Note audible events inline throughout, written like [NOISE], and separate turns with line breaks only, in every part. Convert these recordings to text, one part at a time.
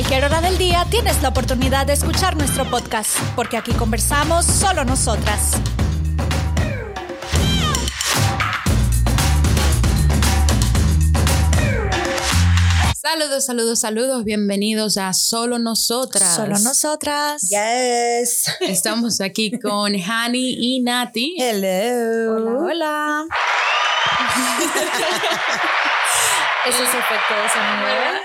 cualquier hora del día tienes la oportunidad de escuchar nuestro podcast, porque aquí conversamos solo nosotras.
Saludos, saludos, saludos. Bienvenidos a Solo Nosotras.
Solo nosotras.
Yes. [LAUGHS]
Estamos aquí con Hani y Nati.
Hello.
Hola, hola. [LAUGHS] Ese es efecto de esa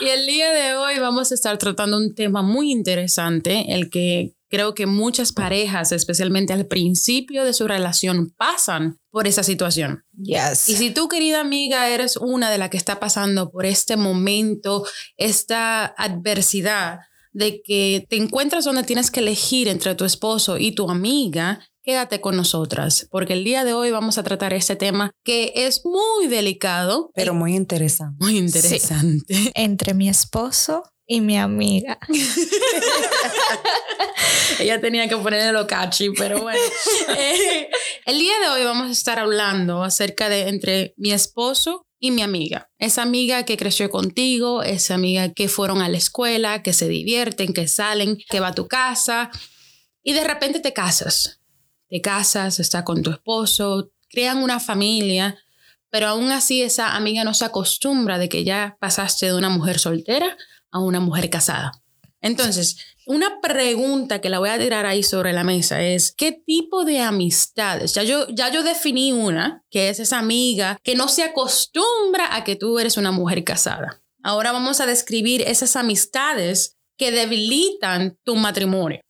[LAUGHS]
Y el día de hoy vamos a estar tratando un tema muy interesante, el que creo que muchas parejas, especialmente al principio de su relación, pasan por esa situación.
Yes.
Y si tú, querida amiga, eres una de las que está pasando por este momento, esta adversidad de que te encuentras donde tienes que elegir entre tu esposo y tu amiga, quédate con nosotras, porque el día de hoy vamos a tratar este tema que es muy delicado,
Pero muy interesante.
muy interesante.
Entre mi esposo y mi amiga. [LAUGHS]
Ella tenía que ponerle lo catchy, pero bueno. [LAUGHS] Eh, el día de hoy vamos a estar hablando acerca de entre mi esposo y mi amiga. Esa amiga que creció contigo, esa amiga que fueron a la escuela, que se divierten, que salen, que va a tu casa y de repente te casas. Te casas, estás con tu esposo, crean una familia, pero aún así esa amiga no se acostumbra de que ya pasaste de una mujer soltera a una mujer casada. Entonces, una pregunta que la voy a tirar ahí sobre la mesa es, ¿qué tipo de amistades? Ya yo, ya yo definí una, que es esa amiga que no se acostumbra a que tú eres una mujer casada. Ahora vamos a describir esas amistades que debilitan tu matrimonio.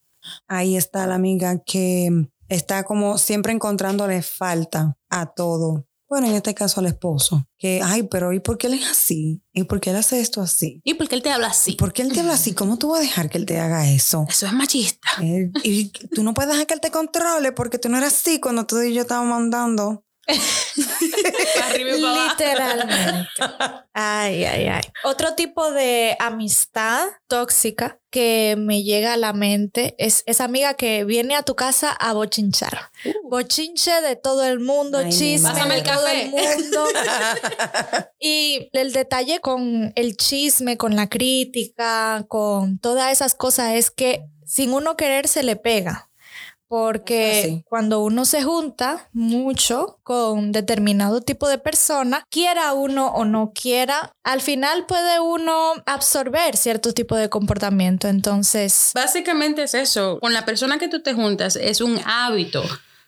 Ahí está la amiga que está como siempre encontrándole falta a todo. Bueno, en este caso al esposo. Que, ay, pero ¿y por qué él es así? ¿Y por qué él hace esto así?
¿Y por qué él te habla así?
¿Y por qué él te habla así? ¿Cómo tú vas a dejar que él te haga eso?
Eso es machista.
Eh, y tú no puedes dejar que él te controle porque tú no eras así cuando tú y yo estábamos andando.
Literalmente. [LAUGHS] Ay, ay, ay. Otro tipo de amistad tóxica que me llega a la mente es esa amiga que viene a tu casa a bochinchar. Bochinche de todo el mundo,
Ay,
chisme de
el
todo el mundo. [LAUGHS] Y el detalle con el chisme, con la crítica, con todas esas cosas es que sin uno querer se le pega. Porque cuando uno se junta mucho con determinado tipo de persona, quiera uno o no quiera, al final puede uno absorber cierto tipo de comportamiento. Entonces,
Básicamente es eso. Con la persona que tú te juntas es un hábito.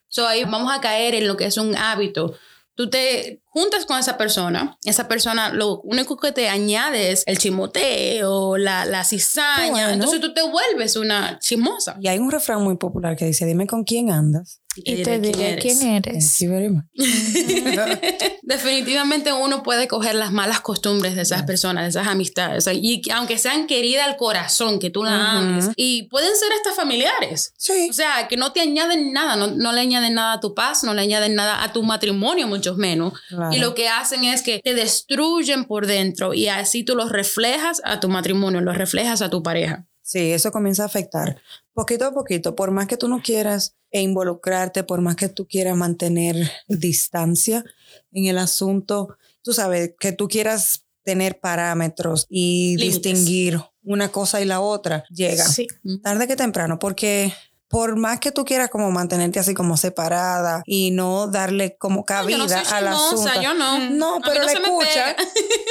So ahí vamos a caer en lo que es un hábito. Tú te juntas con esa persona, esa persona lo único que te añade es el chimoteo, la, la cizaña.
Bueno.
Entonces tú te vuelves una chismosa.
Y hay un refrán muy popular que dice, dime con quién andas.
Y te diré quién eres.
Thank you very much. [LAUGHS]
Definitivamente uno puede coger las malas costumbres de esas personas, de esas amistades, y que aunque sean queridas al corazón, que tú la
Ujú.
ames, y pueden ser hasta familiares.
Sí.
O sea, que no te añaden nada, no, no le añaden nada a tu paz, no le añaden nada a tu matrimonio, mucho menos.
Claro.
Y lo que hacen es que te destruyen por dentro y así tú los reflejas a tu matrimonio, los reflejas a tu pareja.
Sí, eso comienza a afectar poquito a poquito. Por más que tú no quieras e involucrarte, por más que tú quieras mantener distancia en el asunto, tú sabes que tú quieras tener parámetros y
Límites.
distinguir una cosa y la otra, llega
Sí.
tarde que temprano, porque por más que tú quieras como mantenerte así como separada y no darle como cabida
yo no soy
al asunto.
yo no.
No, pero
no
le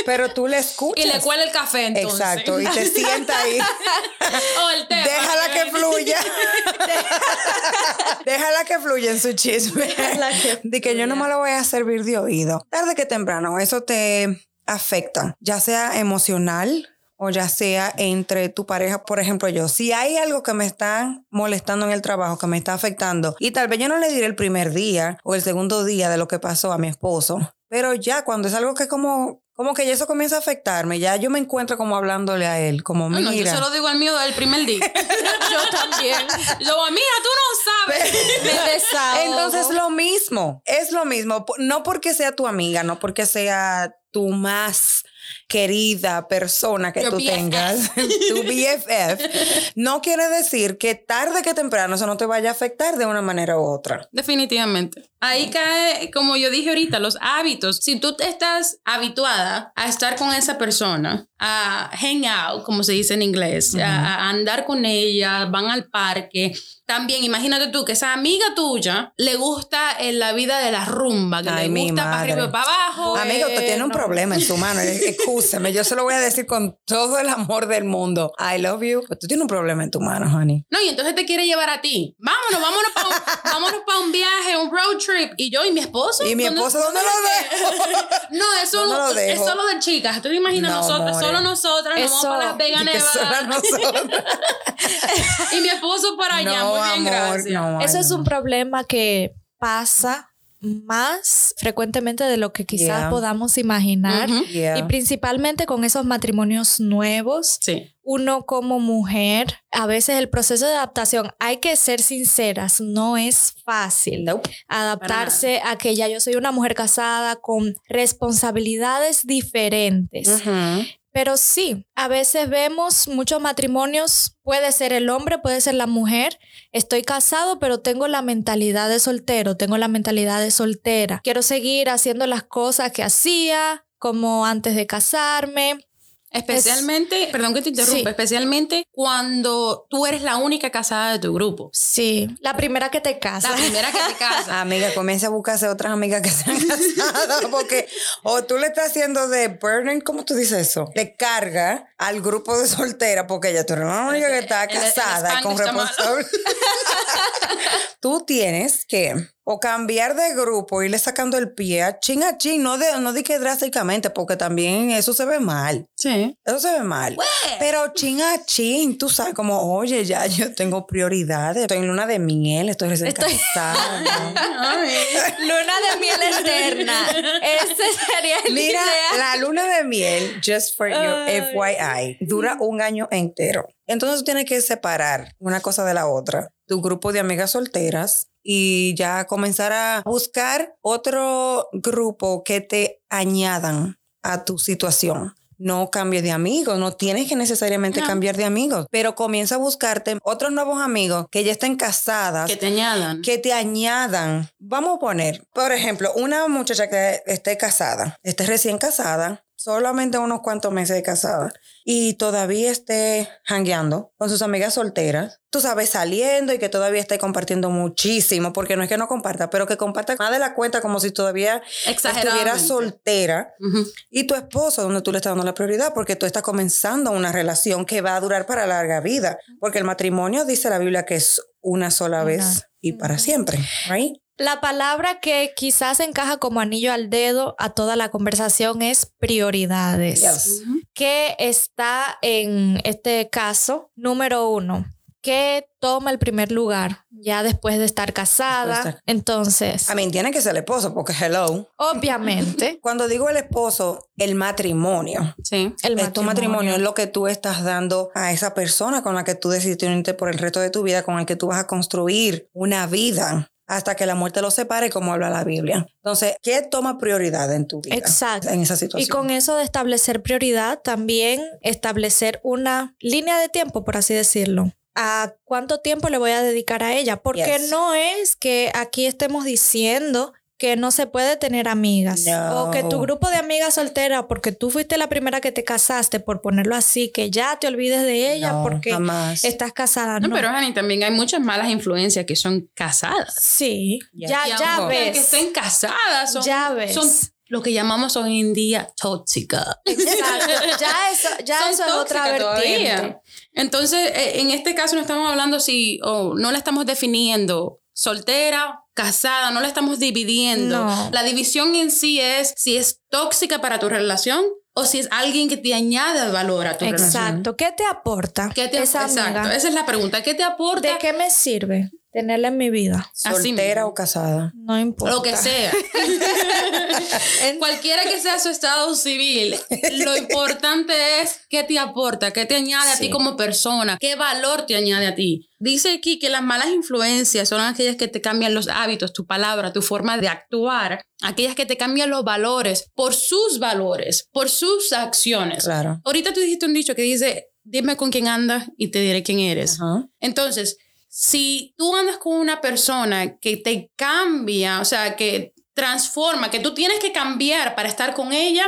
pero tú le escuchas.
Y le cuela el café entonces.
Exacto, y te sienta ahí. [LAUGHS]
té.
Déjala que fluya. [LAUGHS] Déjala que fluya en su chisme. De que yo no me lo voy a servir de oído. Tarde que temprano, eso te afecta, ya sea emocional o ya sea entre tu pareja. Por ejemplo, yo, si hay algo que me está molestando en el trabajo, que me está afectando, y tal vez yo no le diré el primer día o el segundo día de lo que pasó a mi esposo, pero ya cuando es algo que como... Como que ya eso comienza a afectarme, ya yo me encuentro como hablándole a él, como
No, no, yo
mira.
se lo digo al mío del primer día. [LAUGHS]
Yo también.
Yo, mira, tú no sabes. [LAUGHS]
Me.
Entonces lo mismo, es lo mismo, no porque sea tu amiga, no porque sea tu más querida persona que
Your
tú
BFF.
tengas, [LAUGHS] tu BFF, no quiere decir que tarde que temprano eso no te vaya a afectar de una manera u otra.
Definitivamente. Ahí cae, como yo dije ahorita, los hábitos. Si tú estás habituada a estar con esa persona, a hang out, como se dice en inglés, a, andar con ella, van al parque. También imagínate tú que esa amiga tuya le gusta en la vida de la rumba, que le gusta para arriba y para abajo.
Amigo, usted tiene un problema en su mano. [LAUGHS] Escúcheme, yo se lo voy a decir con todo el amor del mundo. I love you. Pero tú tienes un problema en tu mano, honey.
No, y entonces te quiere llevar a ti. Vámonos, vámonos para un, [LAUGHS] vámonos pa un viaje, un road trip. Y yo y mi esposo.
¿Y mi esposo dónde, lo dejo? [LAUGHS]
no, eso lo es solo de chicas. Tú te imaginas nosotros, solo nosotras, nos vamos para Las Vegas, Nevada. [LAUGHS] y mi esposo para allá. Muy bien, gracias.
eso es un problema que pasa más frecuentemente de lo que quizás podamos imaginar y principalmente con esos matrimonios nuevos.
Sí.
Uno como mujer, a veces el proceso de adaptación, hay que ser sinceras, no es fácil adaptarse a que ya yo soy una mujer casada con responsabilidades diferentes. Pero sí, a veces vemos muchos matrimonios, puede ser el hombre, puede ser la mujer. Estoy casado, pero tengo la mentalidad de soltero, tengo la mentalidad de soltera. Quiero seguir haciendo las cosas que hacía, como antes de casarme.
Especialmente, perdón que te interrumpa, especialmente cuando tú eres la única casada de tu grupo.
Sí, la primera que te casa.
La primera que te casa. [LAUGHS]
Amiga, comienza a buscarse otras amigas que sean casadas porque o tú le estás haciendo de burden, ¿cómo tú dices eso? De carga al grupo de soltera porque ella tú eres la única que está casada con responsabilidad. [LAUGHS] tú tienes que o cambiar de grupo, irle sacando el pie a chin a chin, no, de, no di que drásticamente, porque también eso se ve mal.
Sí.
Eso se ve mal. Pero chin a chin, tú sabes, como, oye, ya yo tengo prioridades, estoy en luna de miel, estoy recién estoy... casada. [LAUGHS]
luna de miel eterna. Ese sería el
Mira, la luna de miel, just for your FYI, dura un año entero. Entonces tienes que separar una cosa de la otra. Tu grupo de amigas solteras y ya comenzar a buscar otro grupo que te añadan a tu situación. No cambies de amigos, no tienes que necesariamente cambiar de amigos, pero comienza a buscarte otros nuevos amigos que ya estén casadas.
Que te añadan.
Que te añadan. Vamos a poner, por ejemplo, una muchacha que esté casada, esté recién casada, solamente unos cuantos meses de casada y todavía esté hangueando con sus amigas solteras, tú sabes, saliendo y que todavía esté compartiendo muchísimo, porque no es que no comparta, pero que comparta más de la cuenta como si todavía estuviera soltera y tu esposo, donde tú le estás dando la prioridad, porque tú estás comenzando una relación que va a durar para larga vida, porque el matrimonio dice la Biblia que es una sola vez y para siempre, right?
La palabra que quizás encaja como anillo al dedo a toda la conversación es prioridades. ¿Qué está en este caso? Número uno, ¿qué toma el primer lugar ya después de estar casada. Entonces.
A mí tiene que ser el esposo, porque hello.
Obviamente. [LAUGHS]
Cuando digo el esposo, el matrimonio.
Sí.
El matrimonio. Tu matrimonio es lo que tú estás dando a esa persona con la que tú decidiste unirte por el resto de tu vida, con el que tú vas a construir una vida hasta que la muerte los separe, como habla la Biblia. Entonces, ¿qué toma prioridad en tu vida?
Exacto.
En esa situación.
Y con eso de establecer prioridad, también establecer una línea de tiempo, por así decirlo a cuánto tiempo le voy a dedicar a ella, porque no es que aquí estemos diciendo que no se puede tener amigas o que tu grupo de amigas solteras porque tú fuiste la primera que te casaste por ponerlo así que ya te olvides de ella porque estás casada
no, pero Jani también hay muchas malas influencias que son casadas.
Sí ya. ya ves.
que estén casadas son,
ya ves.
son lo que llamamos hoy en día tóxica.
Exacto. Ya eso, ya eso es otra vertiente.
Entonces, eh, en este caso no estamos hablando si, o no la estamos definiendo soltera, casada, no la estamos dividiendo. La división en sí es si es tóxica para tu relación o si es alguien que te añade valor a tu
relación.
Exacto.
¿Qué te aporta?
¿Qué te, esa exacto. Esa es la pregunta. ¿Qué te aporta?
¿De qué me sirve? Tenerla en mi vida.
Soltera o casada.
No importa.
Lo que sea. [LAUGHS] Cualquiera que sea su estado civil, lo importante es qué te aporta, qué te añade a ti como persona, qué valor te añade a ti. Dice aquí que las malas influencias son aquellas que te cambian los hábitos, tu palabra, tu forma de actuar, aquellas que te cambian los valores por sus valores, por sus acciones.
Claro.
Ahorita tú dijiste un dicho que dice, dime con quién andas y te diré quién eres. Entonces, si tú andas con una persona que te cambia, o sea, que transforma, que tú tienes que cambiar para estar con ella,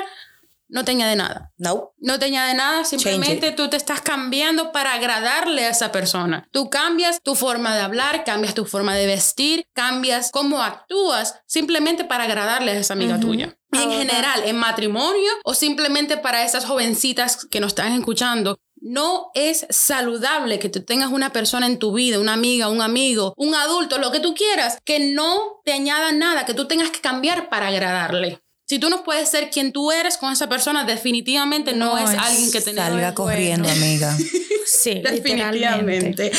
no te añade nada.
No.
No te añade nada, simplemente tú te estás cambiando para agradarle a esa persona. Tú cambias tu forma de hablar, cambias tu forma de vestir, cambias cómo actúas, simplemente para agradarle a esa amiga tuya. En general, en matrimonio o simplemente para esas jovencitas que nos están escuchando, no es saludable que tú tengas una persona en tu vida, una amiga, un amigo, un adulto, lo que tú quieras, que no te añada nada, que tú tengas que cambiar para agradarle. Si tú no puedes ser quien tú eres con esa persona, definitivamente no, es, alguien que te
Salga corriendo, amiga. [LAUGHS]
Sí, [LAUGHS]
definitivamente.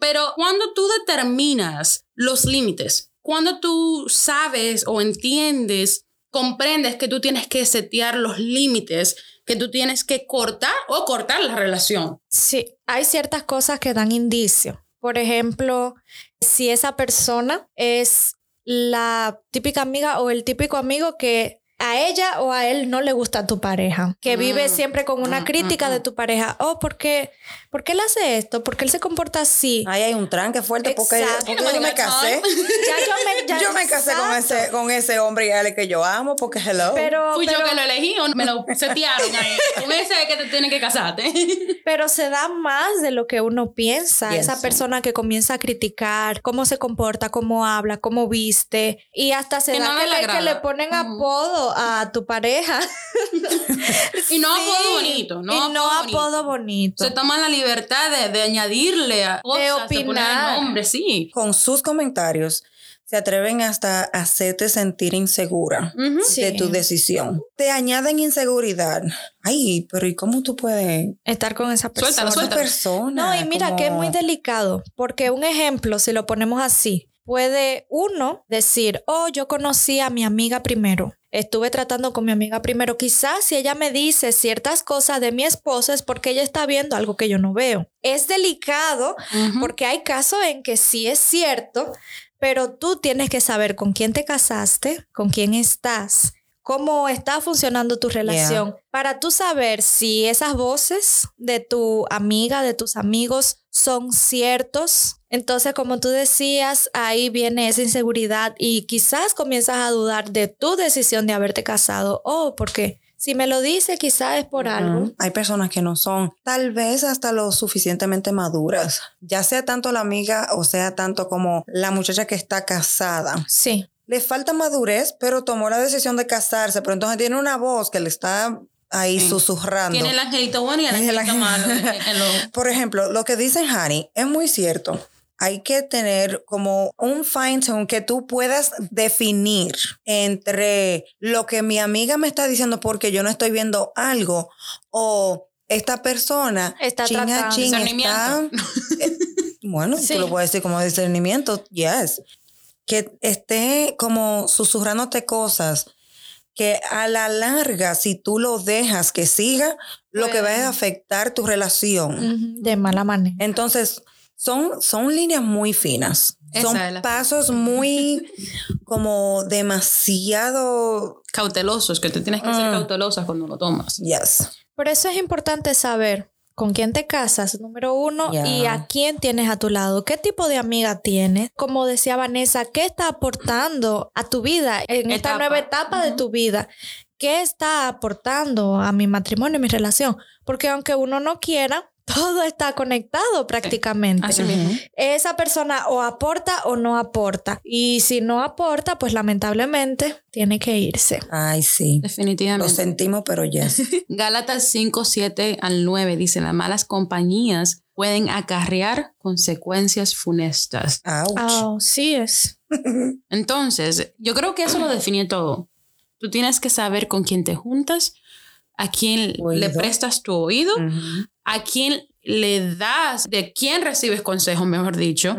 Pero cuando tú determinas los límites, cuando tú sabes o entiendes, comprendes que tú tienes que setear los límites, que tú tienes que cortar o cortar la relación.
Sí, hay ciertas cosas que dan indicio. Por ejemplo, si esa persona es la típica amiga o el típico amigo que a ella o a él no le gusta tu pareja, que vive
Mm,
siempre con una
mm,
crítica
mm,
de tu pareja. Oh, ¿por qué? ¿Por qué él hace esto? ¿Por qué él se comporta así?
Ahí hay un tranque fuerte porque, yo me casé.
Ya yo me, ya- [LAUGHS]
yo me casé con ese, con ese hombre y él que yo amo porque hello.
Pero,
Fui yo que lo elegí o me lo setearon ahí. Con ese es que te tienen que casarte. [LAUGHS]
pero se da más de lo que uno piensa.
Yes.
Esa persona que comienza a criticar cómo se comporta, cómo habla, cómo viste. Y hasta se
Que
da
nada
que
le
que le ponen apodo a tu pareja. [LAUGHS]
y no
Sí.
apodo bonito, no
y
apodo
no
bonito.
apodo bonito.
Se toman la libertad de, de añadirle a cosas, de,
opinar.
nombre, sí.
con sus comentarios se atreven hasta a hacerte sentir insegura de tu decisión. Te añaden inseguridad. Ay, pero ¿y cómo tú puedes?
Estar con esa persona.
Suéltalo,
Esa
suéltalo.
persona.
No, y mira que es muy delicado, porque un ejemplo, si lo ponemos así, puede uno decir, oh, yo conocí a mi amiga primero. Estuve tratando con mi amiga primero. Quizás si ella me dice ciertas cosas de mi esposa es porque ella está viendo algo que yo no veo. Es delicado porque hay casos en que sí es cierto, pero tú tienes que saber con quién te casaste, con quién estás, cómo está funcionando tu relación, para tú saber si esas voces de tu amiga, de tus amigos, son ciertos. Entonces, como tú decías, ahí viene esa inseguridad y quizás comienzas a dudar de tu decisión de haberte casado. Oh, porque si me lo dice, quizás es por algo.
Hay personas que no son, tal vez hasta lo suficientemente maduras, ya sea tanto la amiga o sea tanto como la muchacha que está casada.
Sí.
Le falta madurez, pero tomó la decisión de casarse, pero entonces tiene una voz que le está ahí
Sí.
susurrando.
Tiene el angelito bueno y el
el
angelito malo. en lo- [LAUGHS]
Por ejemplo, lo que dice Hani es muy cierto. Hay que tener como un fine tune que tú puedas definir entre lo que mi amiga me está diciendo porque yo no estoy viendo algo o esta persona
Está
chin a
tratando.
chin, está-
Discernimiento. [LAUGHS]
eh, bueno,
Sí.
tú lo puedes decir como discernimiento, yes. Que esté como susurrándote cosas que a la larga, si tú lo dejas que siga, lo que va es afectar tu relación.
De mala manera.
Entonces, son, son líneas muy finas.
Esa
son pasos muy como demasiado...
Cautelosos, que te tienes que ser
Mm.
cautelosa cuando lo tomas.
Yes.
Por eso es importante saber con quién te casas, número uno, y a quién tienes a tu lado, qué tipo de amiga tienes. Como decía Vanessa, ¿qué está aportando a tu vida en esta
Etapa.
nueva etapa de tu vida? ¿Qué está aportando a mi matrimonio, a mi relación? Porque aunque uno no quiera, todo está conectado prácticamente.
Así mismo.
Esa persona o aporta o no aporta. Y si no aporta, pues lamentablemente tiene que irse.
Ay, sí. Lo
Definitivamente.
sentimos, pero yes. [LAUGHS]
Gálatas 5, 7 al 9 dice, las malas compañías pueden acarrear consecuencias funestas.
Ouch.
Ah, sí es. [LAUGHS]
Entonces, yo creo que eso lo define todo. Tú tienes que saber con quién te juntas, a quién le prestas tu oído. A quién le das, de quién recibes consejos, mejor dicho,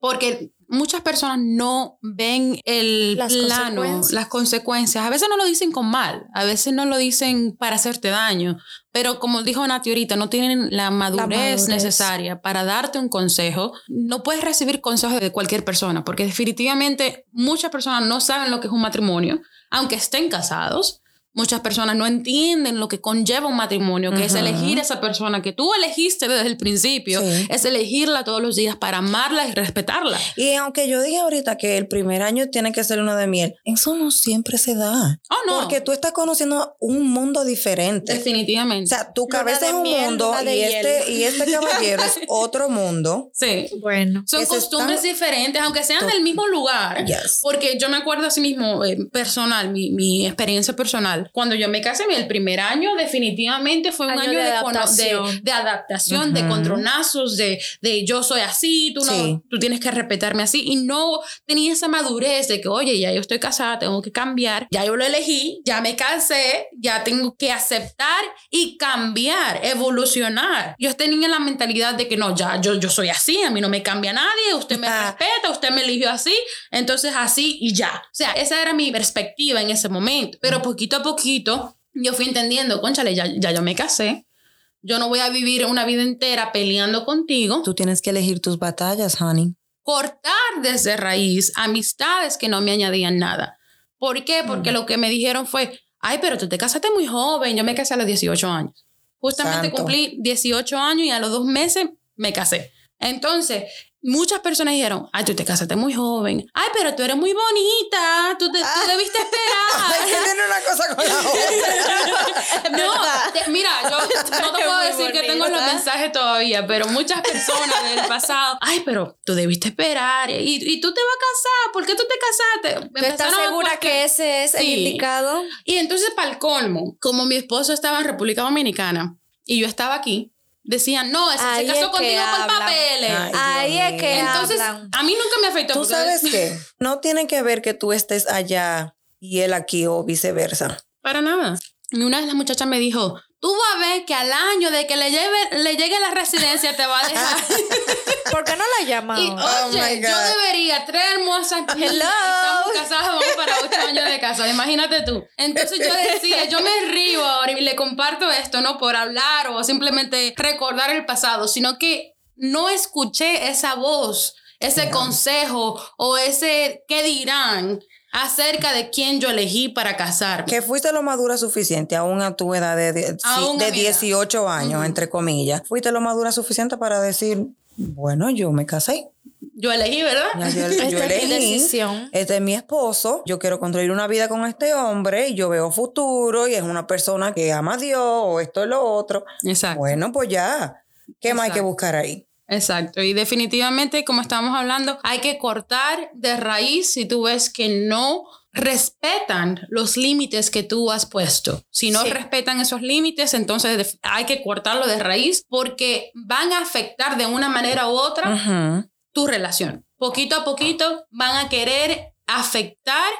porque muchas personas no ven el
Las
plano,
consecuencias.
las consecuencias. A veces no lo dicen con mal, a veces no lo dicen para hacerte daño, pero como dijo Nati ahorita, no tienen la madurez,
madurez.
necesaria para darte un consejo. No puedes recibir consejos de cualquier persona, porque definitivamente muchas personas no saben lo que es un matrimonio, aunque estén casados. Muchas personas no entienden lo que conlleva un matrimonio, que es elegir a esa persona que tú elegiste desde el principio, es elegirla todos los días para amarla y respetarla.
Y aunque yo dije ahorita que el primer año tiene que ser uno de miel, eso no siempre se da.
Oh, no.
Porque tú estás conociendo un mundo diferente.
Definitivamente.
O sea, tu cabeza es un mundo y este, y este caballero es [LAUGHS] otro mundo.
Sí.
Bueno.
Son costumbres diferentes, aunque sean del mismo lugar. Porque yo me acuerdo así mismo, eh, personal, mi, mi experiencia personal cuando yo me casé, el primer año definitivamente fue un año, de, adaptación, de, adaptación, de contronazos, de, de yo soy así, tú no, tú tienes que respetarme así. Y no tenía esa madurez de que, oye, ya yo estoy casada, tengo que cambiar, ya yo lo elegí, ya me casé, ya tengo que aceptar y cambiar, evolucionar. Yo tenía la mentalidad de que no, ya yo, yo soy así, a mí no me cambia nadie, usted me respeta, usted me eligió así, entonces así y ya. O sea, esa era mi perspectiva en ese momento. Pero poquito a poco poquito, yo fui entendiendo, conchale, ya, ya yo me casé. Yo no voy a vivir una vida entera peleando contigo.
Tú tienes que elegir tus batallas, honey.
Cortar desde raíz amistades que no me añadían nada. ¿Por qué? Porque mm. lo que me dijeron fue, ay, pero tú te casaste muy joven. Yo me casé a los 18 años. Justamente cumplí 18 años y a los dos meses me casé. Entonces, muchas personas dijeron, ay, tú te casaste muy joven. Ay, pero tú eres muy bonita. Tú, te, tú debiste [LAUGHS] esperar.
tiene una cosa con la
otra. [LAUGHS] no, mira, yo no [LAUGHS] te puedo decir que tengo los mensajes todavía, pero muchas personas del pasado, ay, pero tú debiste esperar. Y, y tú te vas a casar. ¿Por qué tú te casaste?
¿Estás segura que ese es el indicado?
Y entonces, para el colmo, como mi esposo estaba en República Dominicana y yo estaba aquí, decían, no, se casó contigo por papeles.
Ahí es que
Entonces, a mí nunca me afectó.
¿Tú sabes qué? No tiene que ver que tú estés allá y él aquí o viceversa.
Para nada. Y una de las muchachas me dijo, tú vas a ver que al año de que le, lleve, le llegue la residencia te va a dejar. [LAUGHS]
¿Por qué no la llamas?
Y oh oye, yo debería, tres hermosas. Hello. Estamos casados, vamos para ocho años de casa. Imagínate tú. Entonces yo decía, yo me río ahora y le comparto esto, no por hablar o simplemente recordar el pasado, sino que no escuché esa voz, ese consejo o ese qué dirán acerca de quién yo elegí para casarme.
Que fuiste lo madura suficiente, aún a tu edad de, de, 18 años, entre comillas. Fuiste lo madura suficiente para decir, bueno, yo me casé.
Yo elegí, ¿verdad?
yo, [LAUGHS] elegí. decisión. Este es mi esposo. Yo quiero construir una vida con este hombre. Y yo veo futuro y es una persona que ama a Dios o esto y lo otro.
Exacto.
Bueno, pues ya. ¿Qué más hay que buscar ahí?
Exacto. Y definitivamente, como estamos hablando, hay que cortar de raíz si tú ves que no respetan los límites que tú has puesto. Si no respetan esos límites, entonces hay que cortarlo de raíz porque van a afectar de una manera u otra tu relación. Poquito a poquito van a querer afectar,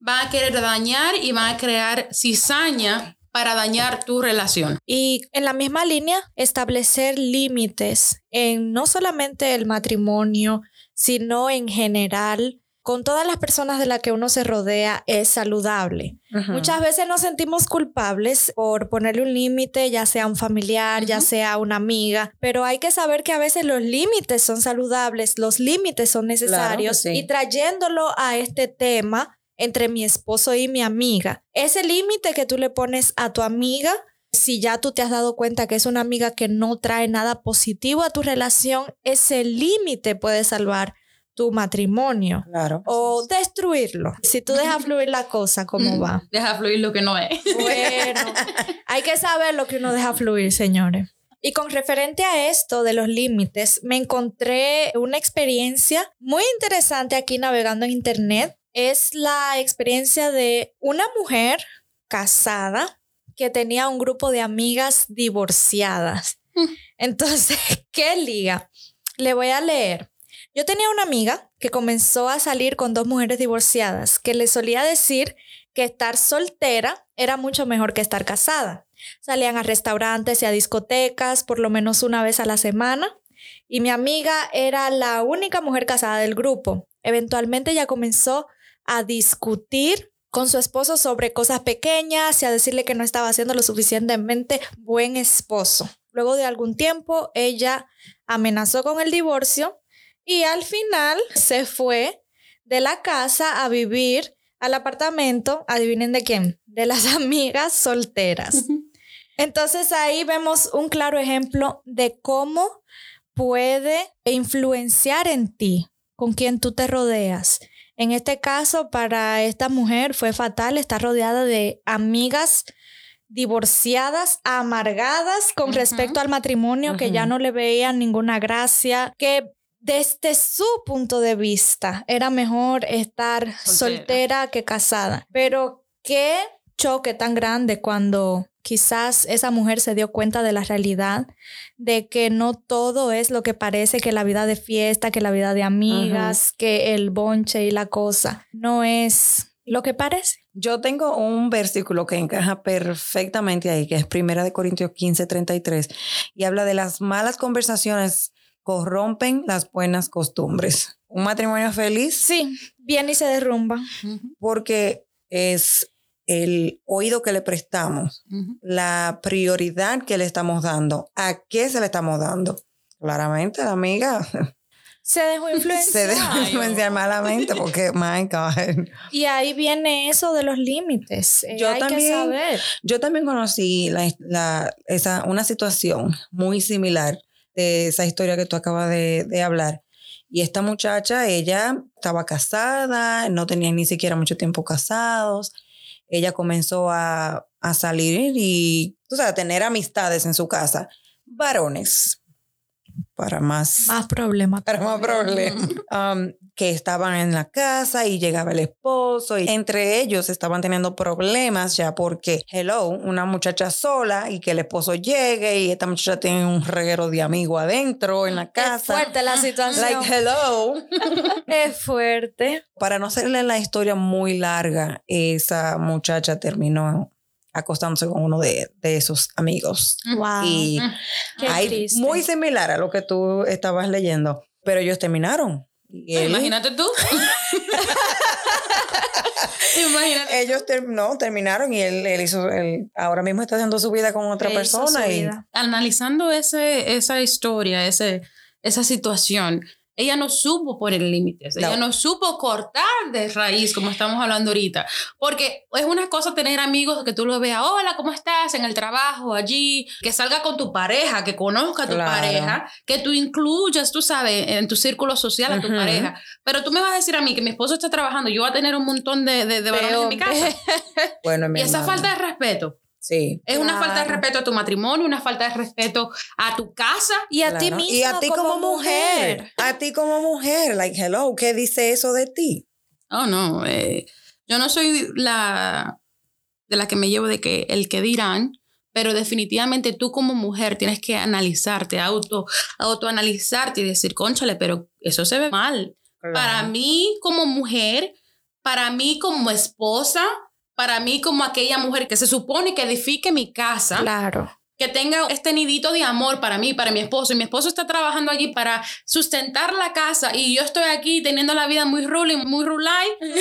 van a querer dañar y van a crear cizaña para dañar tu relación.
Y en la misma línea, establecer límites en no solamente el matrimonio, sino en general con todas las personas de las que uno se rodea es saludable. Muchas veces nos sentimos culpables por ponerle un límite, ya sea un familiar, ya sea una amiga, pero hay que saber que a veces los límites son saludables, los límites son necesarios y trayéndolo a este tema, entre mi esposo y mi amiga. Ese límite que tú le pones a tu amiga, si ya tú te has dado cuenta que es una amiga que no trae nada positivo a tu relación, ese límite puede salvar tu matrimonio
claro.
o destruirlo. Si tú dejas fluir la cosa, ¿cómo va?
Deja fluir lo que no es.
Bueno, [LAUGHS] hay que saber lo que uno deja fluir, señores. Y con referente a esto de los límites, me encontré una experiencia muy interesante aquí navegando en internet es la experiencia de una mujer casada que tenía un grupo de amigas divorciadas. Mm. Entonces, [LAUGHS] ¿qué liga? Le voy a leer. Yo tenía una amiga que comenzó a salir con dos mujeres divorciadas, que le solía decir que estar soltera era mucho mejor que estar casada. Salían a restaurantes y a discotecas por lo menos una vez a la semana. Y mi amiga era la única mujer casada del grupo. Eventualmente ya comenzó a discutir con su esposo sobre cosas pequeñas y a decirle que no estaba haciendo lo suficientemente buen esposo. Luego de algún tiempo, ella amenazó con el divorcio y al final se fue de la casa a vivir al apartamento, adivinen de quién, de las [LAUGHS] amigas solteras. Entonces ahí vemos un claro ejemplo de cómo puede influenciar en ti, con quien tú te rodeas. En este caso, para esta mujer fue fatal estar rodeada de amigas divorciadas, amargadas con respecto al matrimonio, que ya no le veían ninguna gracia, que desde su punto de vista era mejor estar soltera, que casada. Pero qué choque tan grande cuando quizás esa mujer se dio cuenta de la realidad, de que no todo es lo que parece, que la vida de fiesta, que la vida de amigas, que el bonche y la cosa, no es lo que parece.
Yo tengo un versículo que encaja perfectamente ahí, que es Primera de Corintios 15, 33, y habla de las malas conversaciones corrompen las buenas costumbres. Un matrimonio feliz.
Sí, viene y se derrumba.
Porque es el oído que le prestamos, la prioridad que le estamos dando, a qué se le estamos dando. Claramente, la amiga
se dejó [LAUGHS] influenciar.
Se dejó influenciar malamente porque, [LAUGHS] my God.
Y ahí viene eso de los límites. Eh, yo hay también, que saber.
Yo también conocí la, esa, una situación muy similar de esa historia que tú acabas de, hablar. Y esta muchacha, ella estaba casada, no tenían ni siquiera mucho tiempo casados. Ella comenzó a, a salir y, tú sabes, a tener amistades en su casa. Varones, para más...
Más problemas.
Para más problemas. Um, que estaban en la casa y llegaba el esposo y entre ellos estaban teniendo problemas ya porque, hello, una muchacha sola y que el esposo llegue y esta muchacha tiene un reguero de amigo adentro en la casa.
Es fuerte la situación.
Like, hello. [LAUGHS]
es fuerte.
Para no hacerle la historia muy larga, esa muchacha terminó acostándose con uno de, esos amigos.
Wow.
Y hay muy similar a lo que tú estabas leyendo, pero ellos terminaron.
Imagínate tú. [LAUGHS]
Imagínate. Ellos no, terminaron y él, él hizo, él ahora mismo está haciendo su vida con otra persona. Y...
Analizando ese, esa historia, ese, esa situación, ella no supo poner límites, ella no supo cortar de raíz, como estamos hablando ahorita. Porque es una cosa tener amigos que tú lo veas, hola, ¿cómo estás? En el trabajo, allí, que salga con tu pareja, que conozca a tu pareja, que tú incluyas, tú sabes, en tu círculo social a tu pareja. Pero tú me vas a decir a mí que mi esposo está trabajando, yo voy a tener un montón de, de, varones en mi casa. [LAUGHS] bueno, mi y esa falta de respeto.
Sí.
Es una falta de respeto a tu matrimonio, una falta de respeto a tu casa.
Y a ti misma.
Y a ti como, mujer. A ti como mujer. Like, hello, ¿qué dice eso de ti?
Oh, no. Eh, yo no soy la de la que me llevo de que el que dirán, pero definitivamente tú como mujer tienes que analizarte, auto, autoanalizarte y decir, conchale, pero eso se ve mal. Para mí como mujer, para mí como esposa, para mí como aquella mujer que se supone que edifique mi casa.
Claro.
Que tenga este nidito de amor para mí, para mi esposo. Y mi esposo está trabajando allí para sustentar la casa. Y yo estoy aquí teniendo la vida muy ruling, muy rulay. [LAUGHS]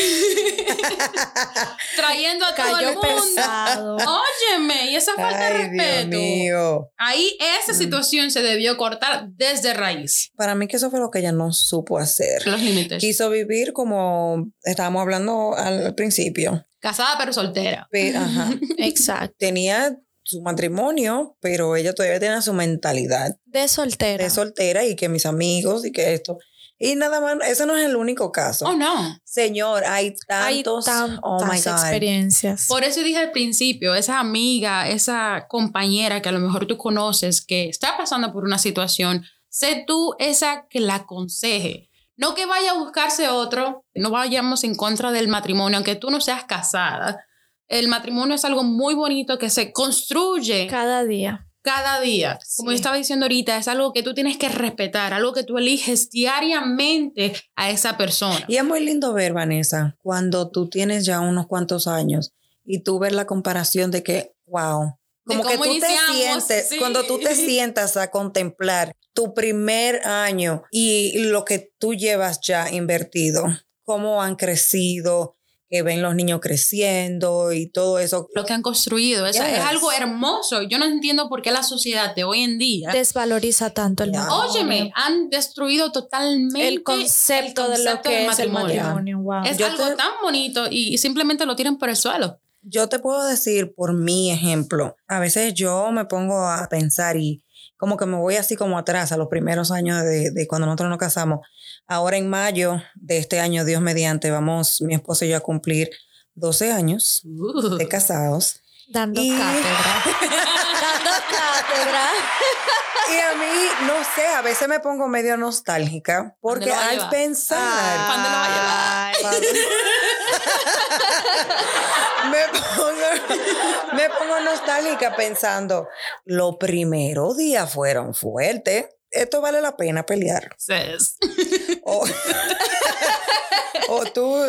trayendo a todo el mundo. Óyeme, y esa falta de respeto. Mío. Ahí esa mm. situación se debió cortar desde raíz.
Para mí que eso fue lo que ella no supo hacer.
Los límites.
Quiso vivir como estábamos hablando al principio
Casada pero soltera.
ajá. [LAUGHS]
Exacto.
Tenía su matrimonio, pero ella todavía tenía su mentalidad.
De soltera.
De soltera y que mis amigos y que esto. Y nada más, ese no es el único caso.
Oh, no.
Señor, hay tantos,
hay oh experiencias.
Por eso dije al principio, esa amiga, esa compañera que a lo mejor tú conoces que está pasando por una situación, sé tú esa que la aconseje. No que vaya a buscarse otro, no vayamos en contra del matrimonio, aunque tú no seas casada. El matrimonio es algo muy bonito que se construye
cada día.
Cada día. Como yo estaba diciendo ahorita, es algo que tú tienes que respetar, algo que tú eliges diariamente a esa persona.
Y es muy lindo ver, Vanessa, cuando tú tienes ya unos cuantos años y tú ver la comparación de que, wow, como que tú te sientes, cuando tú te [LAUGHS] sientas a contemplar tu primer año y lo que tú llevas ya invertido, cómo han crecido, que ven los niños creciendo y todo eso.
Lo que han construido, es, es algo hermoso. Yo no entiendo por qué la sociedad de hoy en día
desvaloriza tanto el matrimonio.
Óyeme, han destruido totalmente
el concepto, de lo que es el matrimonio.
Es algo tan bonito y simplemente lo tiran por el suelo.
Yo te puedo decir por mi ejemplo, a veces yo me pongo a pensar y como que me voy así como atrás a los primeros años de, de, cuando nosotros nos casamos. Ahora en mayo de este año, Dios mediante, vamos mi esposo y yo a cumplir 12 años uh. de casados.
Dando cátedra. [LAUGHS] Dando cátedra. [LAUGHS]
Y a mí, no sé, a veces me pongo medio nostálgica porque al pensar.
¿Cuándo lo va a llevar? [LAUGHS]
me, pongo, me pongo nostálgica pensando, los primeros días fueron fuertes. Esto vale la pena pelear. O, tú,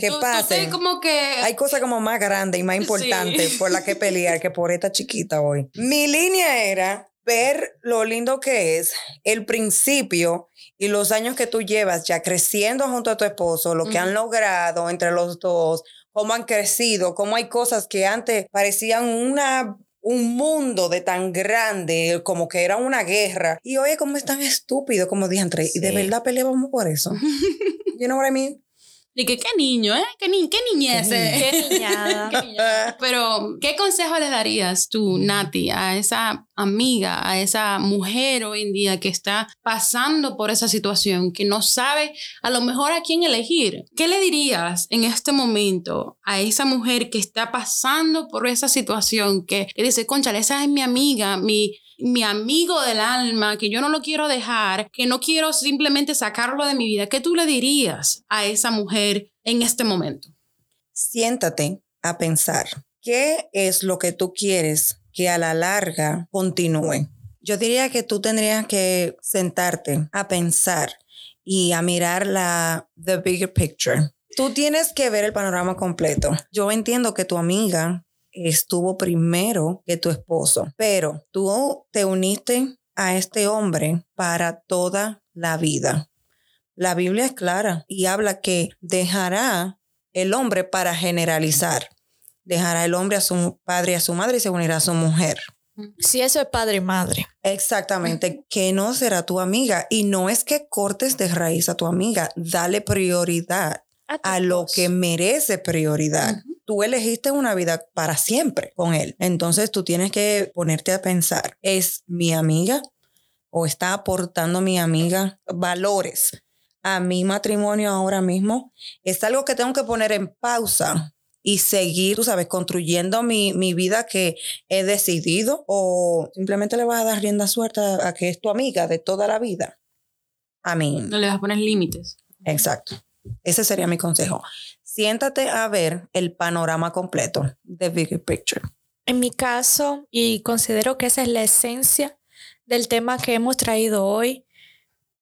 ¿qué pasa?
como que...
Hay cosas como más grandes y más importantes por las que pelear que por esta chiquita hoy. Mi línea era ver lo lindo que es el principio y los años que tú llevas ya creciendo junto a tu esposo, lo que han logrado entre los dos, cómo han crecido, cómo hay cosas que antes parecían una un mundo de tan grande como que era una guerra. Y oye, cómo es tan estúpido, como dije entre, y de verdad peleábamos por eso. [LAUGHS] you know what I mean?
Que qué niño, ¿eh? Qué, ni qué niñez. [LAUGHS] Qué, niñada. Pero, ¿qué consejo le darías tú, Nati, a esa amiga, a esa mujer hoy en día que está pasando por esa situación, que no sabe a lo mejor a quién elegir? ¿Qué le dirías en este momento a esa mujer que está pasando por esa situación, que, que dice, concha, esa es mi amiga, mi mi amigo del alma, que yo no lo quiero dejar, que no quiero simplemente sacarlo de mi vida, ¿qué tú le dirías a esa mujer en este momento?
Siéntate a pensar, ¿qué es lo que tú quieres que a la larga continúe? Yo diría que tú tendrías que sentarte a pensar y a mirar la the bigger picture. Tú tienes que ver el panorama completo. Yo entiendo que tu amiga estuvo primero que tu esposo, pero tú te uniste a este hombre para toda la vida. La Biblia es clara y habla que dejará el hombre para generalizar. Dejará el hombre a su padre y a su madre y se unirá a su mujer.
Si eso es padre y madre.
Exactamente, que no será tu amiga. Y no es que cortes de raíz a tu amiga, dale prioridad a, lo que merece prioridad. Tú elegiste una vida para siempre con él. Entonces tú tienes que ponerte a pensar, ¿es mi amiga o está aportando mi amiga valores a mi matrimonio ahora mismo? Es algo que tengo que poner en pausa y seguir, tú sabes, construyendo mi, mi, vida que he decidido o simplemente le vas a dar rienda suelta a que es tu amiga de toda la vida. A mí.
No le vas a poner límites.
Exacto. Ese sería mi consejo. Siéntate a ver el panorama completo de Big Picture.
En mi caso, y considero que esa es la esencia del tema que hemos traído hoy,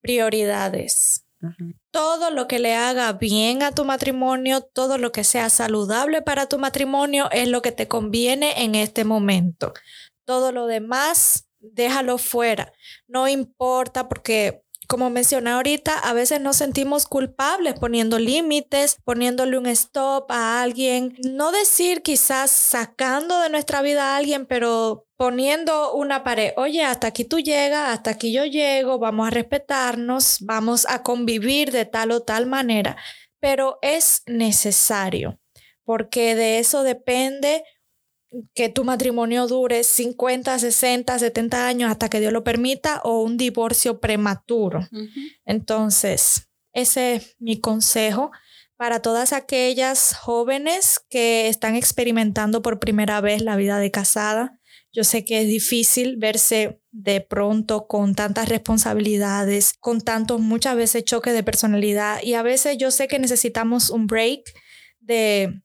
prioridades. Todo lo que le haga bien a tu matrimonio, todo lo que sea saludable para tu matrimonio es lo que te conviene en este momento. Todo lo demás, déjalo fuera. No importa porque como mencioné ahorita, a veces nos sentimos culpables poniendo límites, poniéndole un stop a alguien. No decir quizás sacando de nuestra vida a alguien, pero poniendo una pared. Oye, hasta aquí tú llegas, hasta aquí yo llego, vamos a respetarnos, vamos a convivir de tal o tal manera. Pero es necesario, porque de eso depende que tu matrimonio dure 50, 60, 70 años hasta que Dios lo permita o un divorcio prematuro. Entonces, ese es mi consejo para todas aquellas jóvenes que están experimentando por primera vez la vida de casada. Yo sé que es difícil verse de pronto con tantas responsabilidades, con tantos muchas veces choques de personalidad y a veces yo sé que necesitamos un break de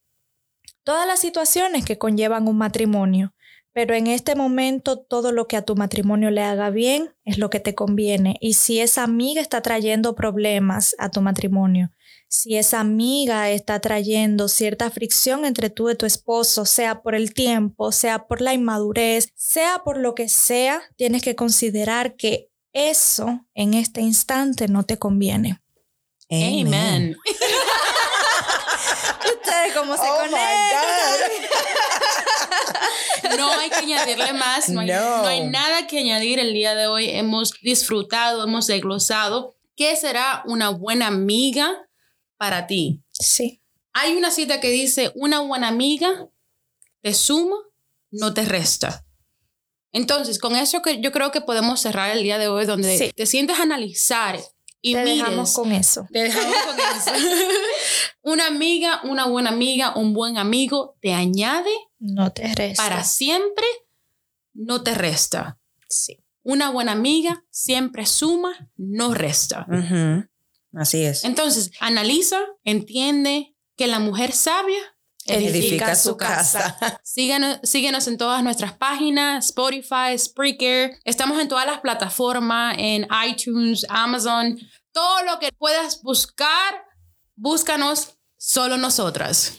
todas las situaciones que conllevan un matrimonio. Pero en este momento todo lo que a tu matrimonio le haga bien es lo que te conviene. Y si esa amiga está trayendo problemas a tu matrimonio, si esa amiga está trayendo cierta fricción entre tú y tu esposo, sea por el tiempo, sea por la inmadurez, sea por lo que sea, tienes que considerar que eso en este instante no te conviene.
Amen. [LAUGHS]
Cómo se
Oh my
conectan.
No hay que añadirle más, no hay,
No.
no hay nada que añadir el día de hoy. Hemos disfrutado, hemos desglosado. ¿Qué será una buena amiga para ti?
Sí.
Hay una cita que dice, una buena amiga te suma, no te resta. Entonces, con eso que yo creo que podemos cerrar el día de hoy, donde
Sí.
te sientes a analizar y
Te
mires.
dejamos con eso.
Te dejamos con eso. [LAUGHS] una amiga, una buena amiga, un buen amigo te añade
No te resta.
para siempre, no te resta.
Sí.
Una buena amiga siempre suma, no resta.
Así es.
Entonces, analiza, entiende que la mujer sabia
Edifica su casa. [LAUGHS]
Síguenos, síguenos en todas nuestras páginas, Spotify, Spreaker. Estamos en todas las plataformas, en iTunes, Amazon. Todo lo que puedas buscar, búscanos solo nosotras.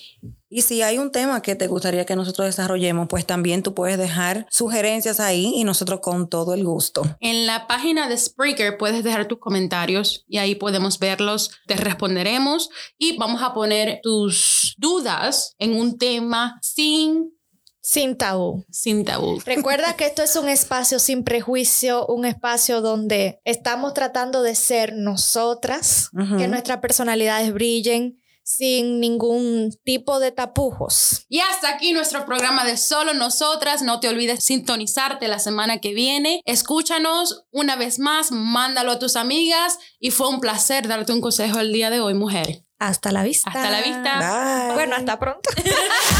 Y si hay un tema que te gustaría que nosotros desarrollemos, pues también tú puedes dejar sugerencias ahí y nosotros con todo el gusto.
En la página de Spreaker puedes dejar tus comentarios y ahí podemos verlos, te responderemos y vamos a poner tus dudas en un tema sin,
Sin tabú.
sin tabú. [LAUGHS]
Recuerda que esto es un espacio sin prejuicio, un espacio donde estamos tratando de ser nosotras, que nuestras personalidades brillen sin ningún tipo de tapujos.
Y hasta aquí nuestro programa de Solo Nosotras. No te olvides sintonizarte la semana que viene. Escúchanos una vez más, mándalo a tus amigas y fue un placer darte un consejo el día de hoy, mujer.
Hasta la vista.
Hasta la vista.
Bye.
Bueno, hasta pronto. [LAUGHS]